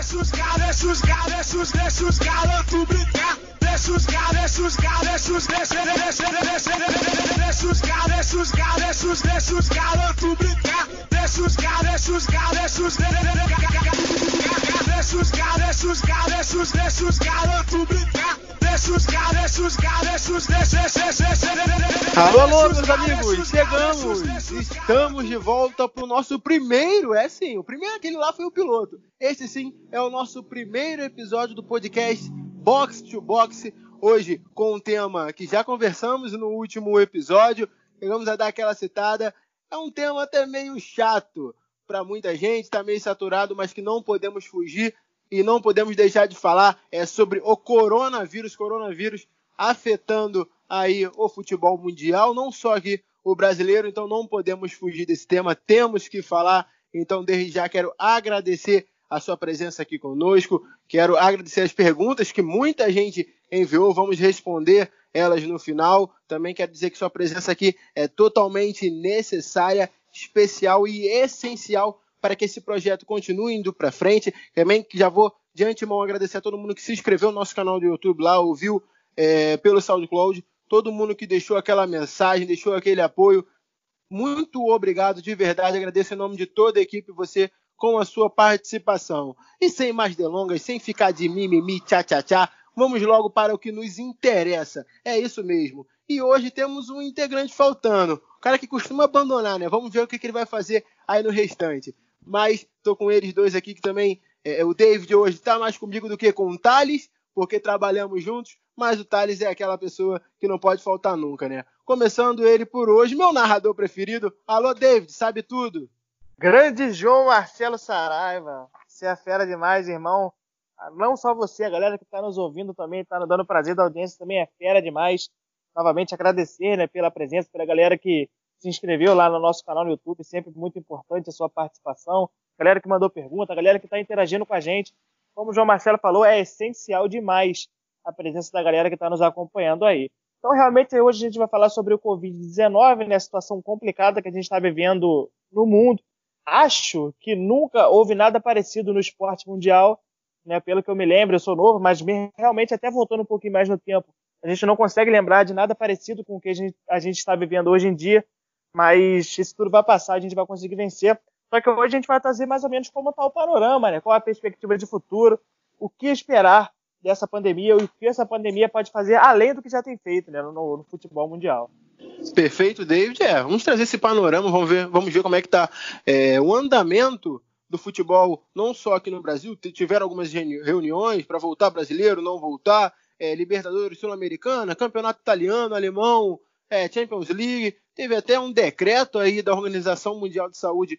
Deixa os galos, deixa os galos, deixa os, deixa os galantos brincar. Deixa os galos, deixa os galos, deixa os, deixa, os deixa os deixa os, deixa os galantos brincar. Deixa os galos, deixa os galos, deixa os, deixa os galos, deixa os galos, deixa os, deixa os galantos brincar. Deixa os galos, deixa os galos, deixa os, deixa, deixa, deixa. Alô, alô, meus amigos, chegamos! Estamos de volta pro nosso primeiro, é sim, o primeiro aquele lá foi o piloto. Este sim é o nosso primeiro episódio do podcast Box to Box. Hoje com um tema que já conversamos no último episódio, chegamos a dar aquela citada. É um tema até meio chato para muita gente, está meio saturado, mas que não podemos fugir e não podemos deixar de falar é sobre o coronavírus, coronavírus afetando aí o futebol mundial, não só aqui o brasileiro, então não podemos fugir desse tema, temos que falar. Então, desde já quero agradecer a sua presença aqui conosco, quero agradecer as perguntas que muita gente enviou, vamos responder elas no final. Também quero dizer que sua presença aqui é totalmente necessária, especial e essencial para que esse projeto continue indo para frente. Também já vou de antemão agradecer a todo mundo que se inscreveu no nosso canal do YouTube lá, ouviu é, pelo SoundCloud, todo mundo que deixou aquela mensagem, deixou aquele apoio. Muito obrigado de verdade, agradeço em nome de toda a equipe você com a sua participação. E sem mais delongas, sem ficar de mimimi, tchá tchá tchá, vamos logo para o que nos interessa. É isso mesmo. E hoje temos um integrante faltando. O cara que costuma abandonar, né? Vamos ver o que, que ele vai fazer aí no restante. Mas estou com eles dois aqui que também. É, o David hoje está mais comigo do que com o Thales, porque trabalhamos juntos, mas o Thales é aquela pessoa que não pode faltar nunca, né? Começando ele por hoje, meu narrador preferido. Alô, David, sabe tudo? Grande João Marcelo Saraiva. Você é fera demais, irmão. Não só você, a galera que está nos ouvindo também, está dando prazer da audiência, também é fera demais. Novamente agradecer né, pela presença, pela galera que se inscreveu lá no nosso canal no YouTube, sempre muito importante a sua participação. Galera que mandou pergunta, galera que está interagindo com a gente. Como o João Marcelo falou, é essencial demais a presença da galera que está nos acompanhando aí. Então, realmente, hoje a gente vai falar sobre o Covid-19, né, a situação complicada que a gente está vivendo no mundo. Acho que nunca houve nada parecido no esporte mundial, né, pelo que eu me lembro, eu sou novo, mas realmente, até voltando um pouquinho mais no tempo, a gente não consegue lembrar de nada parecido com o que a gente, a gente está vivendo hoje em dia mas isso tudo vai passar, a gente vai conseguir vencer. Só que hoje a gente vai trazer mais ou menos como está o panorama, né? Qual a perspectiva de futuro, o que esperar dessa pandemia, o que essa pandemia pode fazer além do que já tem feito né, no, no futebol mundial. Perfeito, David. É, vamos trazer esse panorama, vamos ver, vamos ver como é que está é, o andamento do futebol, não só aqui no Brasil, tiveram algumas reuniões para voltar brasileiro, não voltar, é, Libertadores Sul-Americana, Campeonato Italiano, Alemão, é, Champions League, teve até um decreto aí da Organização Mundial de Saúde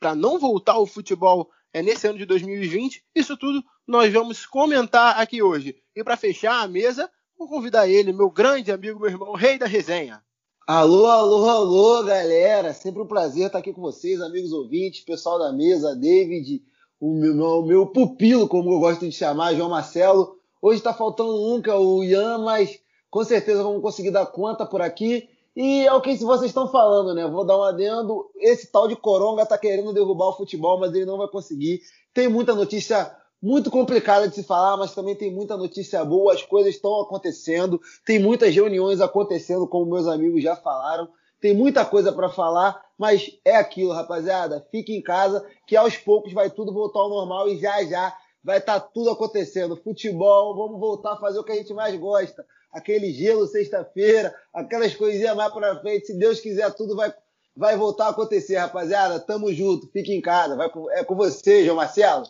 para não voltar ao futebol é, nesse ano de 2020. Isso tudo nós vamos comentar aqui hoje. E para fechar a mesa, vou convidar ele, meu grande amigo, meu irmão, rei da resenha. Alô, alô, alô, galera! Sempre um prazer estar aqui com vocês, amigos ouvintes, pessoal da mesa, David, o meu, meu, pupilo, como eu gosto de chamar, João Marcelo. Hoje está faltando que é o Ian, mas com certeza vamos conseguir dar conta por aqui. E é o que vocês estão falando, né? Vou dar um adendo. Esse tal de Coronga tá querendo derrubar o futebol, mas ele não vai conseguir. Tem muita notícia muito complicada de se falar, mas também tem muita notícia boa. As coisas estão acontecendo. Tem muitas reuniões acontecendo, como meus amigos já falaram. Tem muita coisa para falar, mas é aquilo, rapaziada. Fique em casa, que aos poucos vai tudo voltar ao normal e já já vai estar tá tudo acontecendo. Futebol, vamos voltar a fazer o que a gente mais gosta aquele gelo sexta-feira, aquelas coisinhas mais para frente. Se Deus quiser, tudo vai, vai voltar a acontecer, rapaziada. Tamo junto, fique em casa. Vai, é com você, João Marcelo.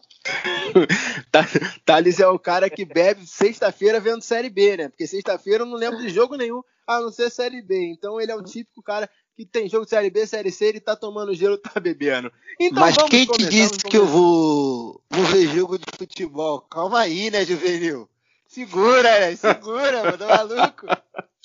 Thales é o cara que bebe sexta-feira vendo Série B, né? Porque sexta-feira eu não lembro de jogo nenhum a não ser Série B. Então ele é o típico cara que tem jogo de Série B, Série C, ele tá tomando gelo, tá bebendo. Então, Mas quem te disse que eu vou, vou ver jogo de futebol? Calma aí, né, Juvenil? Segura, né? Segura, mano, tá maluco.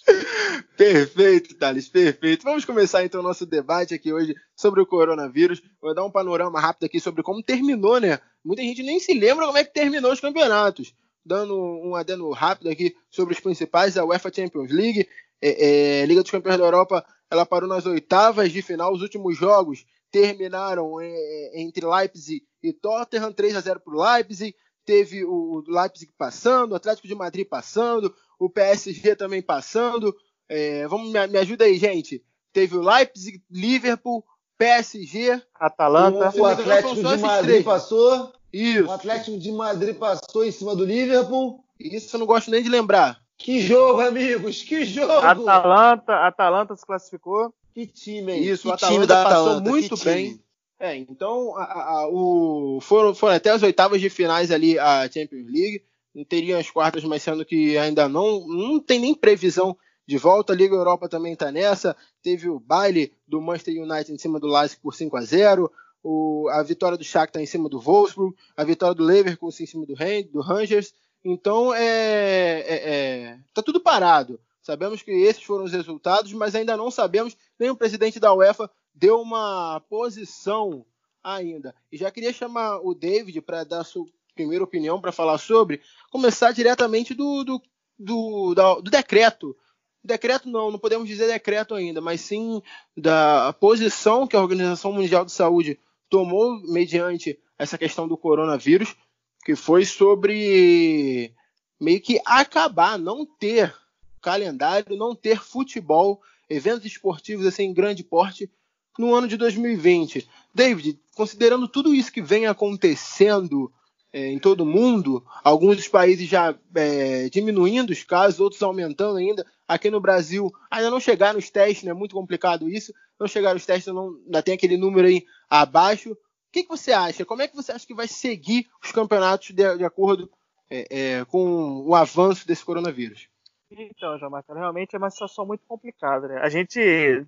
Perfeito, Thales, perfeito. Vamos começar então o nosso debate aqui hoje sobre o coronavírus. Vou dar um panorama rápido aqui sobre como terminou, né? Muita gente nem se lembra como é que terminou os campeonatos. Dando um adendo rápido aqui sobre os principais, a UEFA Champions League, é, é, Liga dos Campeões da Europa, ela parou nas oitavas de final. Os últimos jogos terminaram é, entre Leipzig e Tottenham, 3 a 0 para o Leipzig. Teve o Leipzig passando, o Atlético de Madrid passando, o PSG também passando. É, vamos, me, me ajuda aí, gente. Teve o Leipzig, Liverpool, PSG, Atalanta. O, o Atlético de Madrid passou. Isso. O Atlético de Madrid passou em cima do Liverpool. Isso eu não gosto nem de lembrar. Que jogo, amigos! Que jogo! Atalanta, Atalanta se classificou. Que time, hein? Isso, que o Atalanta passou muito bem. É, então a, a, o, foram, foram até as oitavas de finais ali a Champions League. Não teriam as quartas, mas sendo que ainda não, não tem nem previsão de volta. A Liga Europa também está nessa. Teve o baile do Manchester United em cima do Leipzig por 5 a 0 o, a vitória do Shakhtar em cima do Wolfsburg, a vitória do Leverkusen em cima do, do Rangers. Então, é, é, é, tá tudo parado. Sabemos que esses foram os resultados, mas ainda não sabemos. Nem o presidente da UEFA deu uma posição ainda. E já queria chamar o David para dar sua primeira opinião para falar sobre. Começar diretamente do, do, do, do decreto decreto não, não podemos dizer decreto ainda, mas sim da posição que a Organização Mundial de Saúde tomou mediante essa questão do coronavírus, que foi sobre meio que acabar, não ter calendário, não ter futebol, eventos esportivos assim em grande porte no ano de 2020. David, considerando tudo isso que vem acontecendo é, em todo o mundo, alguns dos países já é, diminuindo os casos, outros aumentando ainda. Aqui no Brasil ainda não chegaram os testes, né? muito complicado isso. Não chegaram os testes, não, ainda tem aquele número aí abaixo. Que, que você acha? Como é que você acha que vai seguir os campeonatos de, de acordo é, é, com o avanço desse coronavírus? Então, Marcelo, realmente é uma situação muito complicada. Né? A gente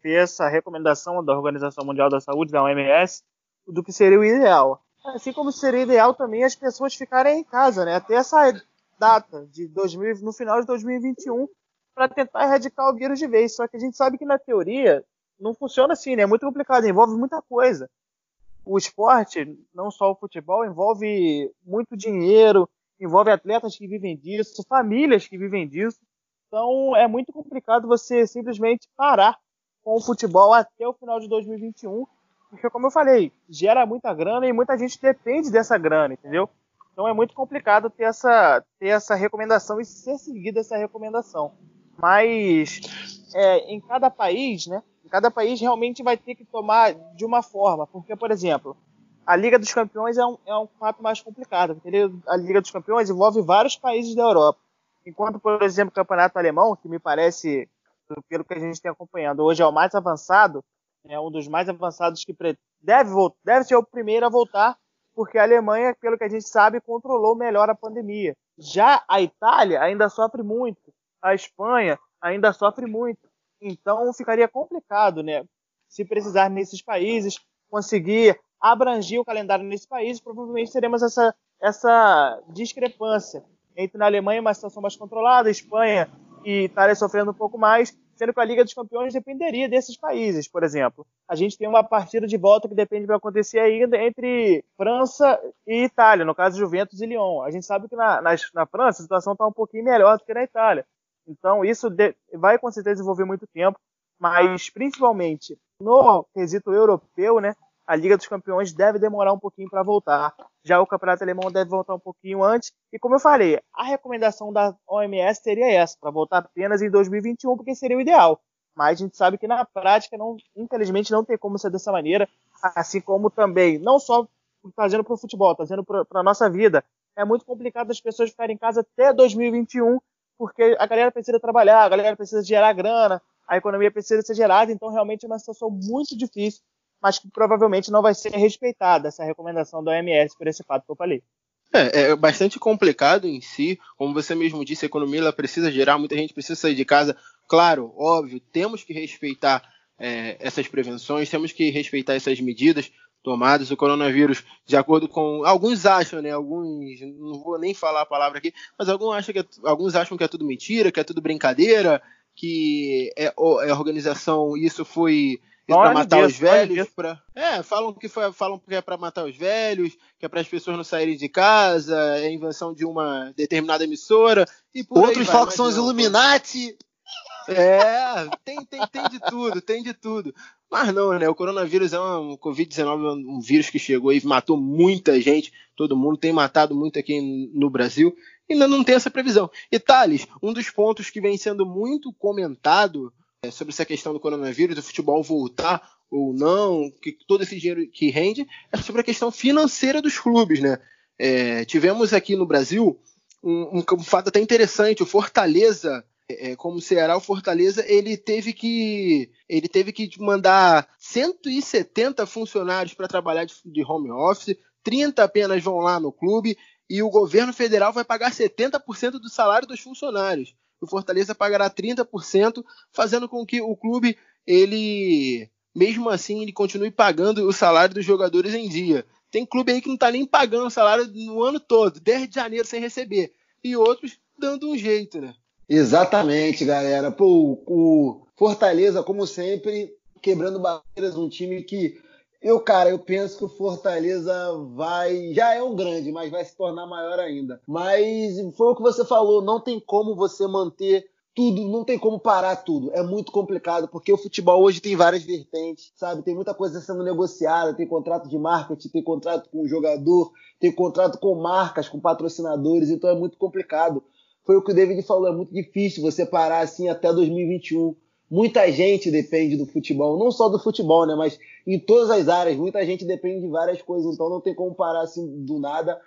vê essa recomendação da Organização Mundial da Saúde, da OMS, do que seria o ideal. Assim como seria ideal também as pessoas ficarem em casa, né? Até essa data de 2000, no final de 2021 para tentar erradicar o vírus de vez. Só que a gente sabe que na teoria não funciona assim, né? É muito complicado, envolve muita coisa. O esporte, não só o futebol, envolve muito dinheiro, envolve atletas que vivem disso, famílias que vivem disso. Então é muito complicado você simplesmente parar com o futebol até o final de 2021 porque, como eu falei, gera muita grana e muita gente depende dessa grana, entendeu? Então é muito complicado ter essa, ter essa recomendação e ser seguida essa recomendação. Mas é, em cada país, né? Cada país realmente vai ter que tomar de uma forma. Porque, por exemplo, a Liga dos Campeões é um, é um fato mais complicado. Porque a Liga dos Campeões envolve vários países da Europa. Enquanto, por exemplo, o Campeonato Alemão, que me parece, pelo que a gente tem acompanhando, hoje é o mais avançado, é um dos mais avançados que deve, deve ser o primeiro a voltar, porque a Alemanha, pelo que a gente sabe, controlou melhor a pandemia. Já a Itália ainda sofre muito, a Espanha ainda sofre muito. Então ficaria complicado, né? Se precisar nesses países conseguir abranger o calendário nesses países, provavelmente teremos essa, essa discrepância entre na Alemanha uma situação mais controlada, Espanha e Itália sofrendo um pouco mais, sendo que a Liga dos Campeões dependeria desses países, por exemplo. A gente tem uma partida de volta que depende vai acontecer ainda entre França e Itália, no caso Juventus e Lyon. A gente sabe que na, na, na França a situação está um pouquinho melhor do que na Itália. Então isso vai com certeza desenvolver muito tempo, mas principalmente no quesito europeu, né? a Liga dos Campeões deve demorar um pouquinho para voltar. Já o Campeonato Alemão deve voltar um pouquinho antes. E como eu falei, a recomendação da OMS seria essa, para voltar apenas em 2021, porque seria o ideal. Mas a gente sabe que na prática, não, infelizmente, não tem como ser dessa maneira. Assim como também, não só fazendo para o futebol, trazendo para a nossa vida. É muito complicado as pessoas ficarem em casa até 2021, porque a galera precisa trabalhar, a galera precisa gerar grana, a economia precisa ser gerada, então realmente é uma situação muito difícil mas que provavelmente não vai ser respeitada essa recomendação da OMS por esse fato que eu falei. É, é bastante complicado em si, como você mesmo disse, a economia ela precisa gerar, muita gente precisa sair de casa. Claro, óbvio, temos que respeitar é, essas prevenções, temos que respeitar essas medidas tomadas. O coronavírus, de acordo com alguns acham, né? Alguns, não vou nem falar a palavra aqui, mas alguns acham que é, alguns acham que é tudo mentira, que é tudo brincadeira, que é, é a organização isso foi para matar os velhos, pra... é, falam que foi, falam que é para matar os velhos, que é para as pessoas não saírem de casa, é a invenção de uma determinada emissora e Outros falam que são os Illuminati. É, tem, tem, tem de tudo, tem de tudo. Mas não, né? O coronavírus é um Covid-19, um vírus que chegou e matou muita gente, todo mundo tem matado muito aqui no Brasil, ainda não tem essa previsão. E Thales, um dos pontos que vem sendo muito comentado é, sobre essa questão do coronavírus, do futebol voltar ou não, que todo esse dinheiro que rende, é sobre a questão financeira dos clubes, né? É, tivemos aqui no Brasil um, um, fato até interessante, o Fortaleza é, como o Ceará, o Fortaleza, ele teve que ele teve que mandar 170 funcionários para trabalhar de, de, home office, 30 apenas vão lá no clube e o governo federal vai pagar 70% do salário dos funcionários. O Fortaleza pagará 30%, fazendo com que o clube ele mesmo assim ele continue pagando o salário dos jogadores em dia. Tem clube aí que não está nem pagando o salário no ano todo, desde janeiro sem receber. E outros dando um jeito, né? Exatamente, galera. Pô, o Fortaleza, como sempre, quebrando barreiras, um time que eu, cara, eu penso que o Fortaleza vai. Já é um grande, mas vai se tornar maior ainda. Mas foi o que você falou, não tem como você manter tudo, não tem como parar tudo. É muito complicado, porque o futebol hoje tem várias vertentes, sabe? Tem muita coisa sendo negociada, tem contrato de marketing, tem contrato com o jogador, tem contrato com marcas, com patrocinadores, então é muito complicado foi o que o David falou, é muito difícil você parar assim até 2021. Muita gente depende do futebol, não só do futebol, né, mas em todas as áreas, muita gente depende de várias coisas, então não tem como parar assim do nada.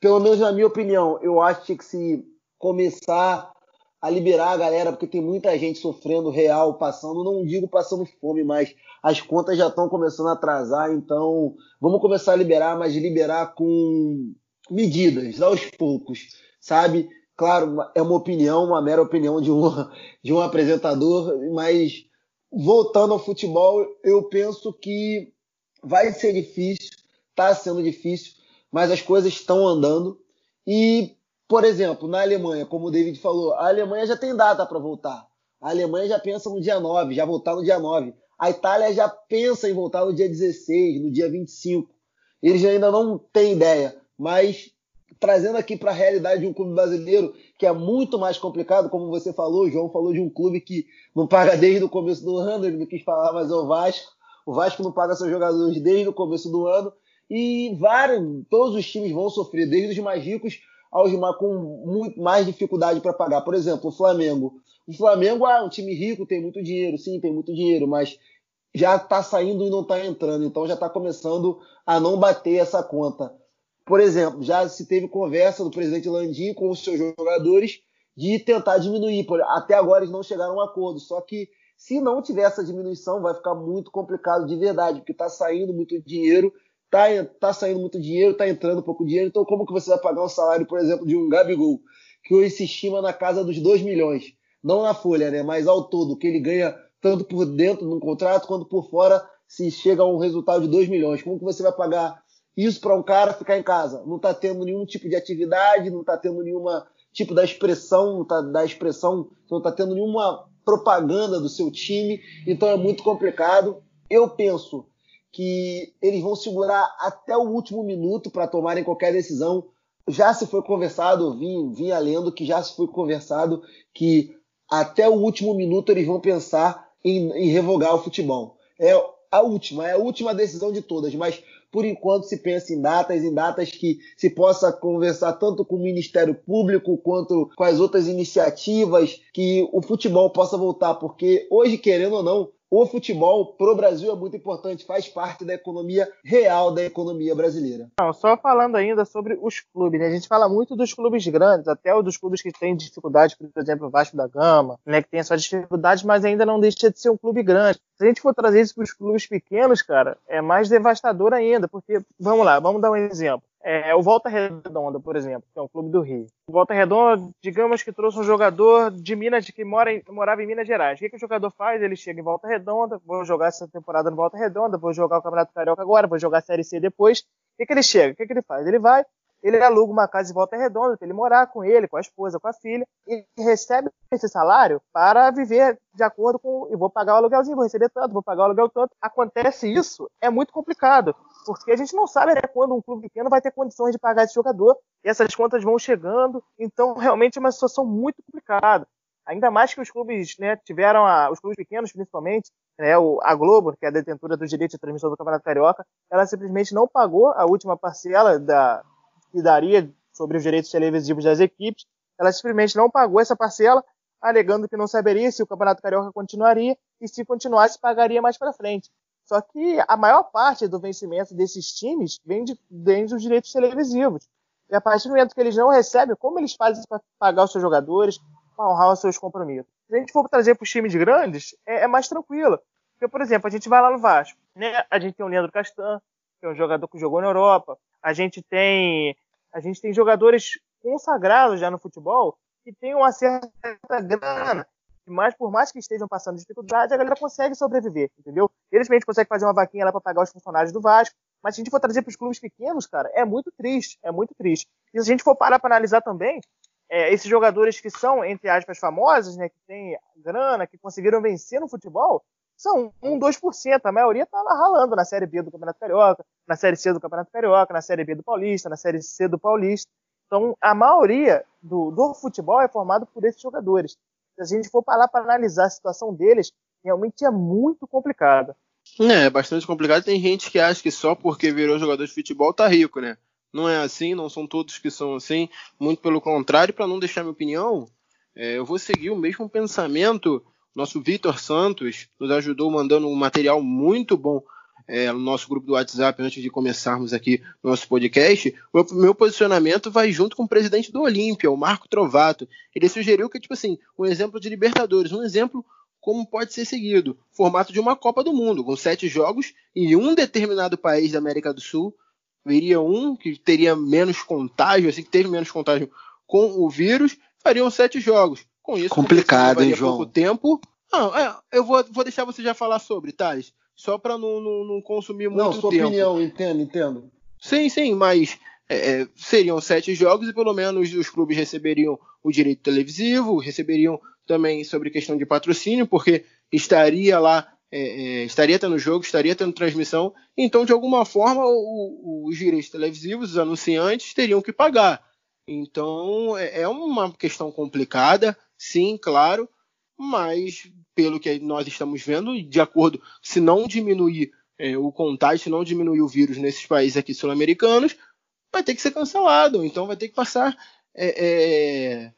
Pelo menos na minha opinião, eu acho que se começar a liberar a galera, porque tem muita gente sofrendo real, passando, não digo passando fome, mas as contas já estão começando a atrasar, então vamos começar a liberar, mas liberar com medidas, aos poucos, sabe? Claro, é uma opinião, uma mera opinião de um, de um apresentador, mas voltando ao futebol, eu penso que vai ser difícil, está sendo difícil, mas as coisas estão andando. E, por exemplo, na Alemanha, como o David falou, a Alemanha já tem data para voltar. A Alemanha já pensa no dia 9, já voltar no dia 9. A Itália já pensa em voltar no dia 16, no dia 25. Eles ainda não têm ideia, mas trazendo aqui para a realidade de um clube brasileiro que é muito mais complicado, como você falou, o João falou de um clube que não paga desde o começo do ano, ele não quis falar, mas é o Vasco. O Vasco não paga seus jogadores desde o começo do ano e vários, todos os times vão sofrer, desde os mais ricos aos com muito mais dificuldade para pagar. Por exemplo, o Flamengo. O Flamengo é um time rico, tem muito dinheiro, sim, tem muito dinheiro, mas já está saindo e não está entrando, então já está começando a não bater essa conta. Por exemplo, já se teve conversa do presidente Landim com os seus jogadores de tentar diminuir. Até agora eles não chegaram a um acordo. Só que se não tiver essa diminuição, vai ficar muito complicado de verdade, porque está saindo muito dinheiro, está tá saindo muito dinheiro, está entrando pouco dinheiro. Então, como que você vai pagar um salário, por exemplo, de um Gabigol, que hoje se estima na casa dos 2 milhões? Não na folha, né? Mas ao todo, que ele ganha tanto por dentro num contrato quanto por fora, se chega a um resultado de 2 milhões. Como que você vai pagar isso para um cara ficar em casa. Não está tendo nenhum tipo de atividade, não está tendo nenhuma tipo da expressão, tá, da expressão, não está tendo nenhuma propaganda do seu time, então é muito complicado. Eu penso que eles vão segurar até o último minuto para tomarem qualquer decisão. Já se foi conversado, vim, vinha lendo que já se foi conversado que até o último minuto eles vão pensar em, em revogar o futebol. É a última, é a última decisão de todas, mas por enquanto se pensa em datas, em datas que se possa conversar tanto com o Ministério Público quanto com as outras iniciativas, que o futebol possa voltar, porque hoje, querendo ou não, o futebol para o Brasil é muito importante, faz parte da economia real da economia brasileira. Não, só falando ainda sobre os clubes, né? a gente fala muito dos clubes grandes, até o dos clubes que têm dificuldade, por exemplo, o Vasco da Gama, né, que tem suas dificuldades, mas ainda não deixa de ser um clube grande. Se a gente for trazer isso para os clubes pequenos, cara, é mais devastador ainda, porque, vamos lá, vamos dar um exemplo. É, o Volta Redonda, por exemplo, que é um clube do Rio. O Volta Redonda, digamos que trouxe um jogador de Minas, que mora em, morava em Minas Gerais. O que, que o jogador faz? Ele chega em Volta Redonda, vou jogar essa temporada no Volta Redonda, vou jogar o Campeonato Carioca agora, vou jogar a Série C depois. O que, que ele chega? O que, que ele faz? Ele vai, ele aluga uma casa em Volta Redonda para ele morar com ele, com a esposa, com a filha, e recebe esse salário para viver de acordo com. Eu vou pagar o aluguelzinho, vou receber tanto, vou pagar o aluguel tanto. Acontece isso, é muito complicado, porque a gente não sabe né, quando um clube pequeno vai ter condições de pagar esse jogador, e essas contas vão chegando, então realmente é uma situação muito complicada. Ainda mais que os clubes né, tiveram, a, os clubes pequenos principalmente, né, o, a Globo, que é a detentora dos direitos de transmissão do Campeonato Carioca, ela simplesmente não pagou a última parcela da, que daria sobre os direitos televisivos das equipes, ela simplesmente não pagou essa parcela, alegando que não saberia se o Campeonato Carioca continuaria e se continuasse pagaria mais para frente. Só que a maior parte do vencimento desses times vem, de, vem dos direitos televisivos. E a partir do momento que eles não recebem, como eles fazem para pagar os seus jogadores, para honrar os seus compromissos? Se a gente for trazer para os times grandes, é, é, mais tranquilo. Porque, por exemplo, a gente vai lá no Vasco, né? A gente tem o Leandro Castan, que é um jogador que jogou na Europa. A gente tem, a gente tem jogadores consagrados já no futebol que têm uma certa grana mas por mais que estejam passando dificuldade, a galera consegue sobreviver, entendeu? Eles realmente conseguem fazer uma vaquinha lá para pagar os funcionários do Vasco, mas se a gente for trazer para os clubes pequenos, cara, é muito triste, é muito triste. E se a gente for parar para analisar também, é, esses jogadores que são, entre aspas, famosos, né, que têm grana, que conseguiram vencer no futebol, são 1, 2%. A maioria está lá ralando na Série B do Campeonato Carioca, na Série C do Campeonato Carioca, na Série B do Paulista, na Série C do Paulista. Então, a maioria do, do futebol é formado por esses jogadores se a gente for parar para analisar a situação deles, realmente é muito complicada. É, é bastante complicado. Tem gente que acha que só porque virou jogador de futebol tá rico, né? Não é assim, não são todos que são assim. Muito pelo contrário, para não deixar minha opinião, é, eu vou seguir o mesmo pensamento. Nosso Vitor Santos nos ajudou mandando um material muito bom é, no nosso grupo do WhatsApp antes de começarmos aqui o nosso podcast, o meu posicionamento vai junto com o presidente do Olímpia, o Marco Trovato. Ele sugeriu que, tipo assim, um exemplo de Libertadores, um exemplo como pode ser seguido, formato de uma Copa do Mundo, com sete jogos e um determinado país da América do Sul viria um que teria menos contágio, assim que teve menos contágio com o vírus, fariam sete jogos. Com isso, complicado, hein, João? pouco tempo. Não, é, eu vou, vou deixar você já falar sobre, Thales só para não, não, não, consumir muito tempo. Não, sua tempo. opinião, entendo, entendo. Sim, sim, mas é, é, seriam sete jogos e pelo menos os clubes receberiam o direito televisivo, receberiam também sobre questão de patrocínio, porque estaria lá, é, é, estaria tendo jogo, estaria tendo transmissão, então de alguma forma o, o, os direitos televisivos, os anunciantes teriam que pagar. Então é, é uma questão complicada, sim, claro, mas pelo que nós estamos vendo, de acordo, se não diminuir é, o contágio, se não diminuir o vírus nesses países aqui sul-americanos, vai ter que ser cancelado, então vai ter que passar é, é,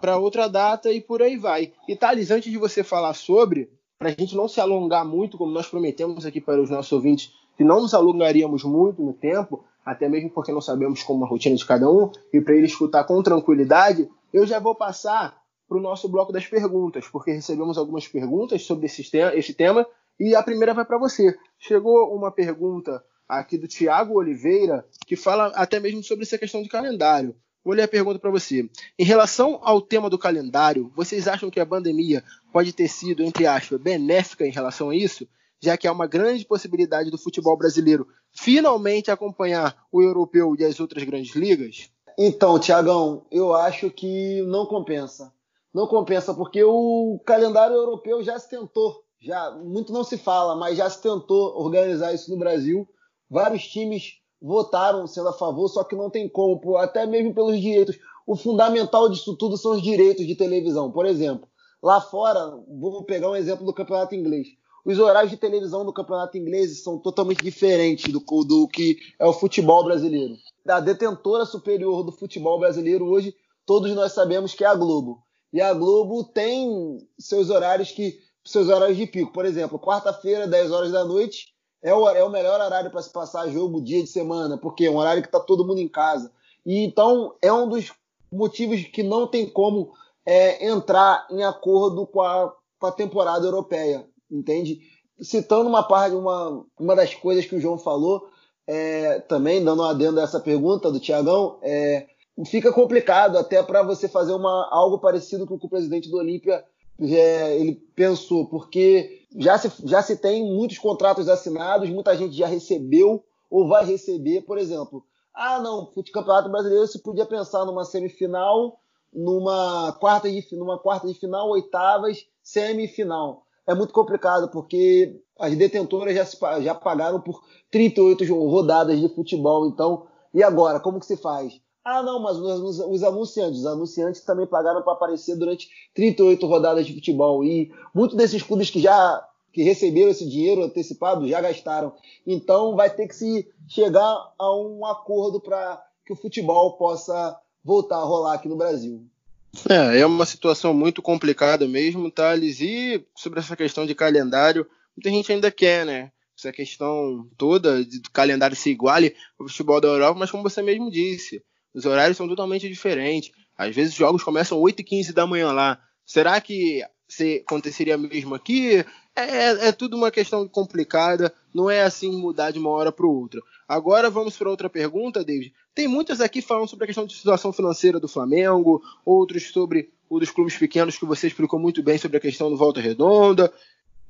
para outra data e por aí vai. E Thales, antes de você falar sobre, para a gente não se alongar muito, como nós prometemos aqui para os nossos ouvintes, que não nos alongaríamos muito no tempo, até mesmo porque não sabemos como a rotina de cada um, e para ele escutar com tranquilidade, eu já vou passar para o nosso bloco das perguntas, porque recebemos algumas perguntas sobre esse, esse tema e a primeira vai para você. Chegou uma pergunta aqui do Tiago Oliveira que fala até mesmo sobre essa questão de calendário. Vou ler a pergunta para você. Em relação ao tema do calendário, vocês acham que a pandemia pode ter sido, entre aspas, benéfica em relação a isso? Já que há uma grande possibilidade do futebol brasileiro finalmente acompanhar o europeu e as outras grandes ligas? Então, Tiagão, eu acho que não compensa não compensa, porque o calendário europeu já se tentou, já muito não se fala, mas já se tentou organizar isso no Brasil. Vários times votaram sendo a favor, só que não tem como, até mesmo pelos direitos. O fundamental disso tudo são os direitos de televisão. Por exemplo, lá fora, vou pegar um exemplo do campeonato inglês. Os horários de televisão do campeonato inglês são totalmente diferentes do, do que é o futebol brasileiro. A detentora superior do futebol brasileiro hoje, todos nós sabemos que é a Globo. E a Globo tem seus horários que seus horários de pico. Por exemplo, quarta-feira, 10 horas da noite, é o, é o melhor horário para se passar jogo dia de semana, porque é um horário que está todo mundo em casa. E então é um dos motivos que não tem como é, entrar em acordo com a, com a temporada europeia, entende? Citando uma parte, uma, uma das coisas que o João falou, é, também dando um adendo a essa pergunta do Tiagão, é, fica complicado até para você fazer uma, algo parecido com o que o presidente do Olímpia é, ele pensou, porque já se, já se tem muitos contratos assinados, muita gente já recebeu ou vai receber, por exemplo. Ah, não, o Campeonato Brasileiro se podia pensar numa semifinal, numa quarta de, numa quarta de final, oitavas, semifinal. É muito complicado, porque as detentoras já, se, já pagaram por 38 rodadas de futebol. Então, e agora? Como que se faz? Ah, não, mas os, os anunciantes, os anunciantes também pagaram para aparecer durante 38 rodadas de futebol. E muitos desses clubes que já que receberam esse dinheiro antecipado já gastaram. Então vai ter que se chegar a um acordo para que o futebol possa voltar a rolar aqui no Brasil. É, é uma situação muito complicada mesmo, Thales. E sobre essa questão de calendário, muita gente ainda quer, né? Essa questão toda de calendário se iguale ao futebol da Europa, mas como você mesmo disse, os horários são totalmente diferentes. Às vezes os jogos começam 8 e 15 da manhã lá. Será que se aconteceria mesmo aqui? É, é, tudo uma questão complicada, não é assim mudar de uma hora para outra. Agora vamos para outra pergunta, David. Tem muitas aqui falando sobre a questão de situação financeira do Flamengo, outros sobre o dos clubes pequenos que você explicou muito bem sobre a questão do Volta Redonda.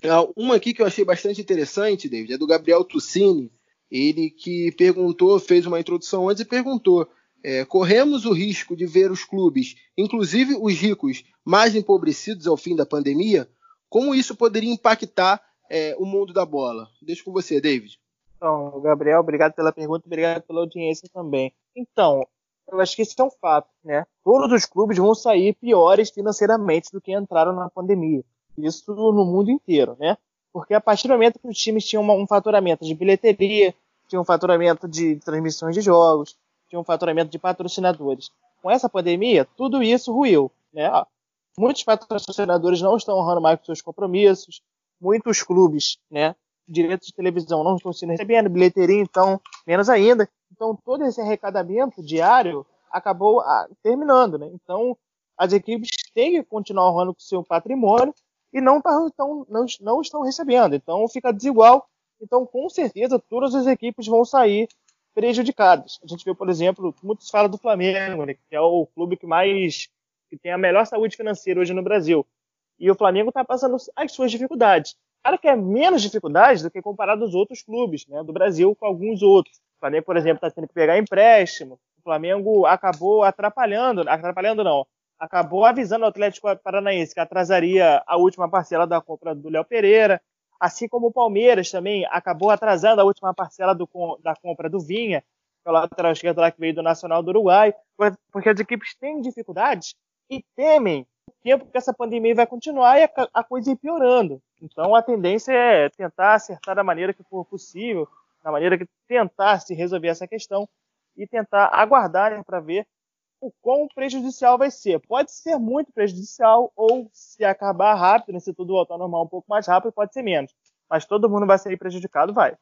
Ah, uma aqui que eu achei bastante interessante, David, é do Gabriel Tuccini. Ele que perguntou, fez uma introdução antes e perguntou: é, corremos o risco de ver os clubes, inclusive os ricos, mais empobrecidos ao fim da pandemia? Como isso poderia impactar é, o mundo da bola? Deixo com você, David. Então, Gabriel, obrigado pela pergunta, obrigado pela audiência também. Então, eu acho que isso é um fato, né? Todos os clubes vão sair piores financeiramente do que entraram na pandemia. Isso no mundo inteiro, né? Porque a partir do momento que os times tinham um faturamento de bilheteria, tinham um faturamento de transmissões de jogos, tinham um faturamento de patrocinadores. Com essa pandemia, tudo isso ruiu, né? muitos patrocinadores não estão honrando mais com seus compromissos, muitos clubes, né, direitos de televisão não estão recebendo, bilheteria então, menos ainda. Então, todo esse arrecadamento diário acabou ah, terminando, né? Então, as equipes têm que continuar honrando com seu patrimônio e não, tão, não, não estão recebendo. Então, fica desigual. Então, com certeza, todas as equipes vão sair prejudicadas. A gente vê, por exemplo, muitos falam do Flamengo, né, que é o clube que mais que tem a melhor saúde financeira hoje no Brasil. E o Flamengo está passando as suas dificuldades. Claro que é menos dificuldades do que comparado aos outros clubes né, do Brasil com alguns outros. O Flamengo, por exemplo, está tendo que pegar empréstimo. O Flamengo acabou atrapalhando, atrapalhando não, acabou avisando o Atlético Paranaense que atrasaria a última parcela da compra do Léo Pereira. Assim como o Palmeiras também acabou atrasando a última parcela do, da compra do Vinha, pela lateral esquerda lá que veio do Nacional do Uruguai, porque as equipes têm dificuldades e temem o tempo que essa pandemia vai continuar e a, a coisa ir piorando. Então a tendência é tentar acertar da maneira que for possível, da maneira que tentar se resolver essa questão e tentar aguardar né, para ver o quão prejudicial vai ser. Pode ser muito prejudicial ou se acabar rápido, né, se tudo voltar normal um pouco mais rápido, pode ser menos. Mas todo mundo vai ser prejudicado, vai.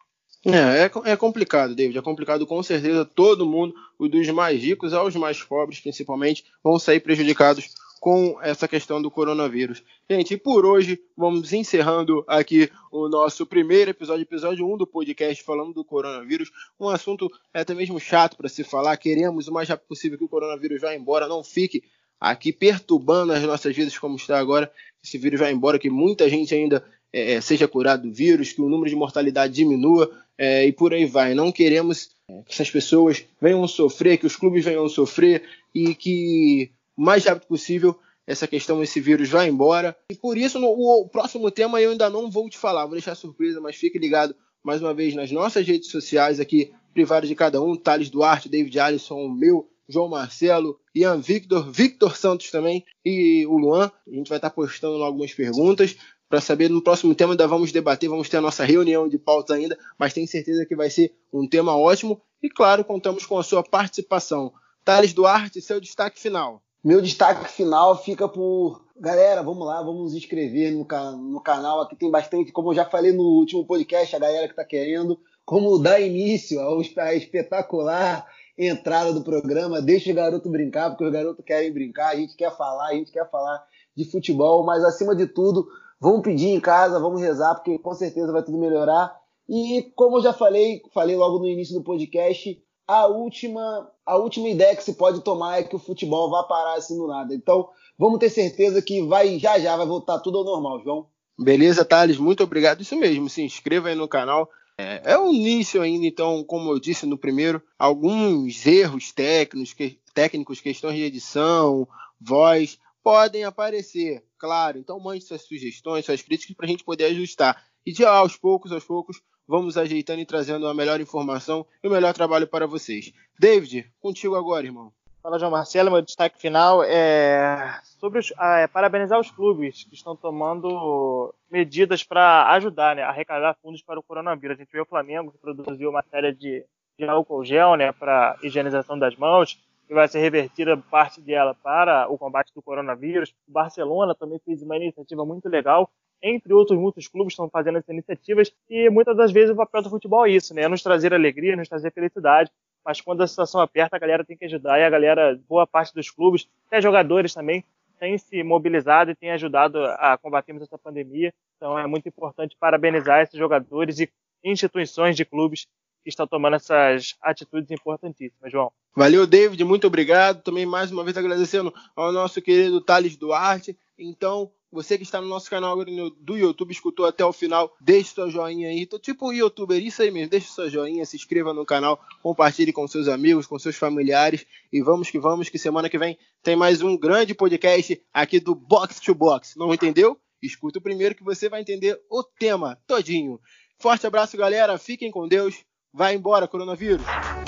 É, é, é, complicado, David. É complicado com certeza. Todo mundo, os dos mais ricos aos mais pobres, principalmente, vão sair prejudicados com essa questão do coronavírus. Gente, e por hoje vamos encerrando aqui o nosso primeiro episódio, episódio 1 do podcast falando do coronavírus. Um assunto até mesmo chato para se falar. Queremos o mais rápido possível que o coronavírus vá embora, não fique aqui perturbando as nossas vidas como está agora. Esse vírus vai embora, que muita gente ainda é, é, seja curado do vírus, que o número de mortalidade diminua é, e por aí vai. Não queremos é, que essas pessoas venham sofrer, que os clubes venham sofrer e que mais rápido possível essa questão, esse vírus vá embora. E por isso, no o próximo tema eu ainda não vou te falar, vou deixar surpresa, mas fique ligado mais uma vez nas nossas redes sociais aqui, privadas de cada um, Thales Duarte, David Alisson, o meu, João Marcelo, Ian Victor, Victor Santos também e o Luan. A gente vai estar postando algumas perguntas para saber no próximo tema ainda vamos debater, vamos ter a nossa reunião de pautas ainda, mas tenho certeza que vai ser um tema ótimo e claro, contamos com a sua participação. Thales Duarte, seu destaque final. Meu destaque final fica por. Galera, vamos lá, vamos nos inscrever no, no canal. Aqui tem bastante, como eu já falei no último podcast, a galera que está querendo, como dar início à espetacular entrada do programa. Deixa o garoto brincar, porque os garotos querem brincar, a gente quer falar, a gente quer falar de futebol, mas acima de tudo, Vamos pedir em casa, vamos rezar, porque com certeza vai tudo melhorar. E como eu já falei, falei logo no início do podcast, a última, a última ideia que se pode tomar é que o futebol vai parar assim do nada. Então, vamos ter certeza que vai já já vai voltar tudo ao normal, João. Beleza, Thales, muito obrigado. Isso mesmo, se inscreva aí no canal. É, é o início ainda, então, como eu disse no primeiro, alguns erros técnicos, que, técnicos questões de edição, voz, podem aparecer, claro. Então mande suas sugestões, suas críticas para a gente poder ajustar. E de aos poucos, aos poucos, vamos ajeitando e trazendo a melhor informação e o melhor trabalho para vocês. David, contigo agora, irmão. Fala, João Marcelo. Meu destaque final é sobre os, é, parabenizar os clubes que estão tomando medidas para ajudar né, a arrecadar fundos para o coronavírus. A gente vê o Flamengo que produziu uma série de, de álcool gel né, para higienização das mãos, que vai ser revertida parte dela para o combate do coronavírus. O Barcelona também fez uma iniciativa muito legal. Entre outros, muitos clubes estão fazendo essas iniciativas e muitas das vezes o papel do futebol é isso, né? É nos trazer alegria, nos trazer felicidade. Mas quando a situação aperta, a galera tem que ajudar e a galera, boa parte dos clubes, até jogadores também, tem se mobilizado e tem ajudado a combatermos essa pandemia. Então é muito importante parabenizar esses jogadores e instituições de clubes que estão tomando essas atitudes importantíssimas, João. Valeu, David, muito obrigado. Também mais uma vez agradecendo ao nosso querido Thales Duarte. Então, você que está no nosso canal do YouTube, escutou até o final, deixe seu joinha aí. Tô tipo youtuber, isso aí mesmo. Deixe seu joinha, se inscreva no canal, compartilhe com seus amigos, com seus familiares. E vamos que vamos, que semana que vem tem mais um grande podcast aqui do Box to Box. Não entendeu? Escuta o primeiro que você vai entender o tema todinho. Forte abraço, galera. Fiquem com Deus. Vai embora, coronavírus.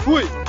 Fui!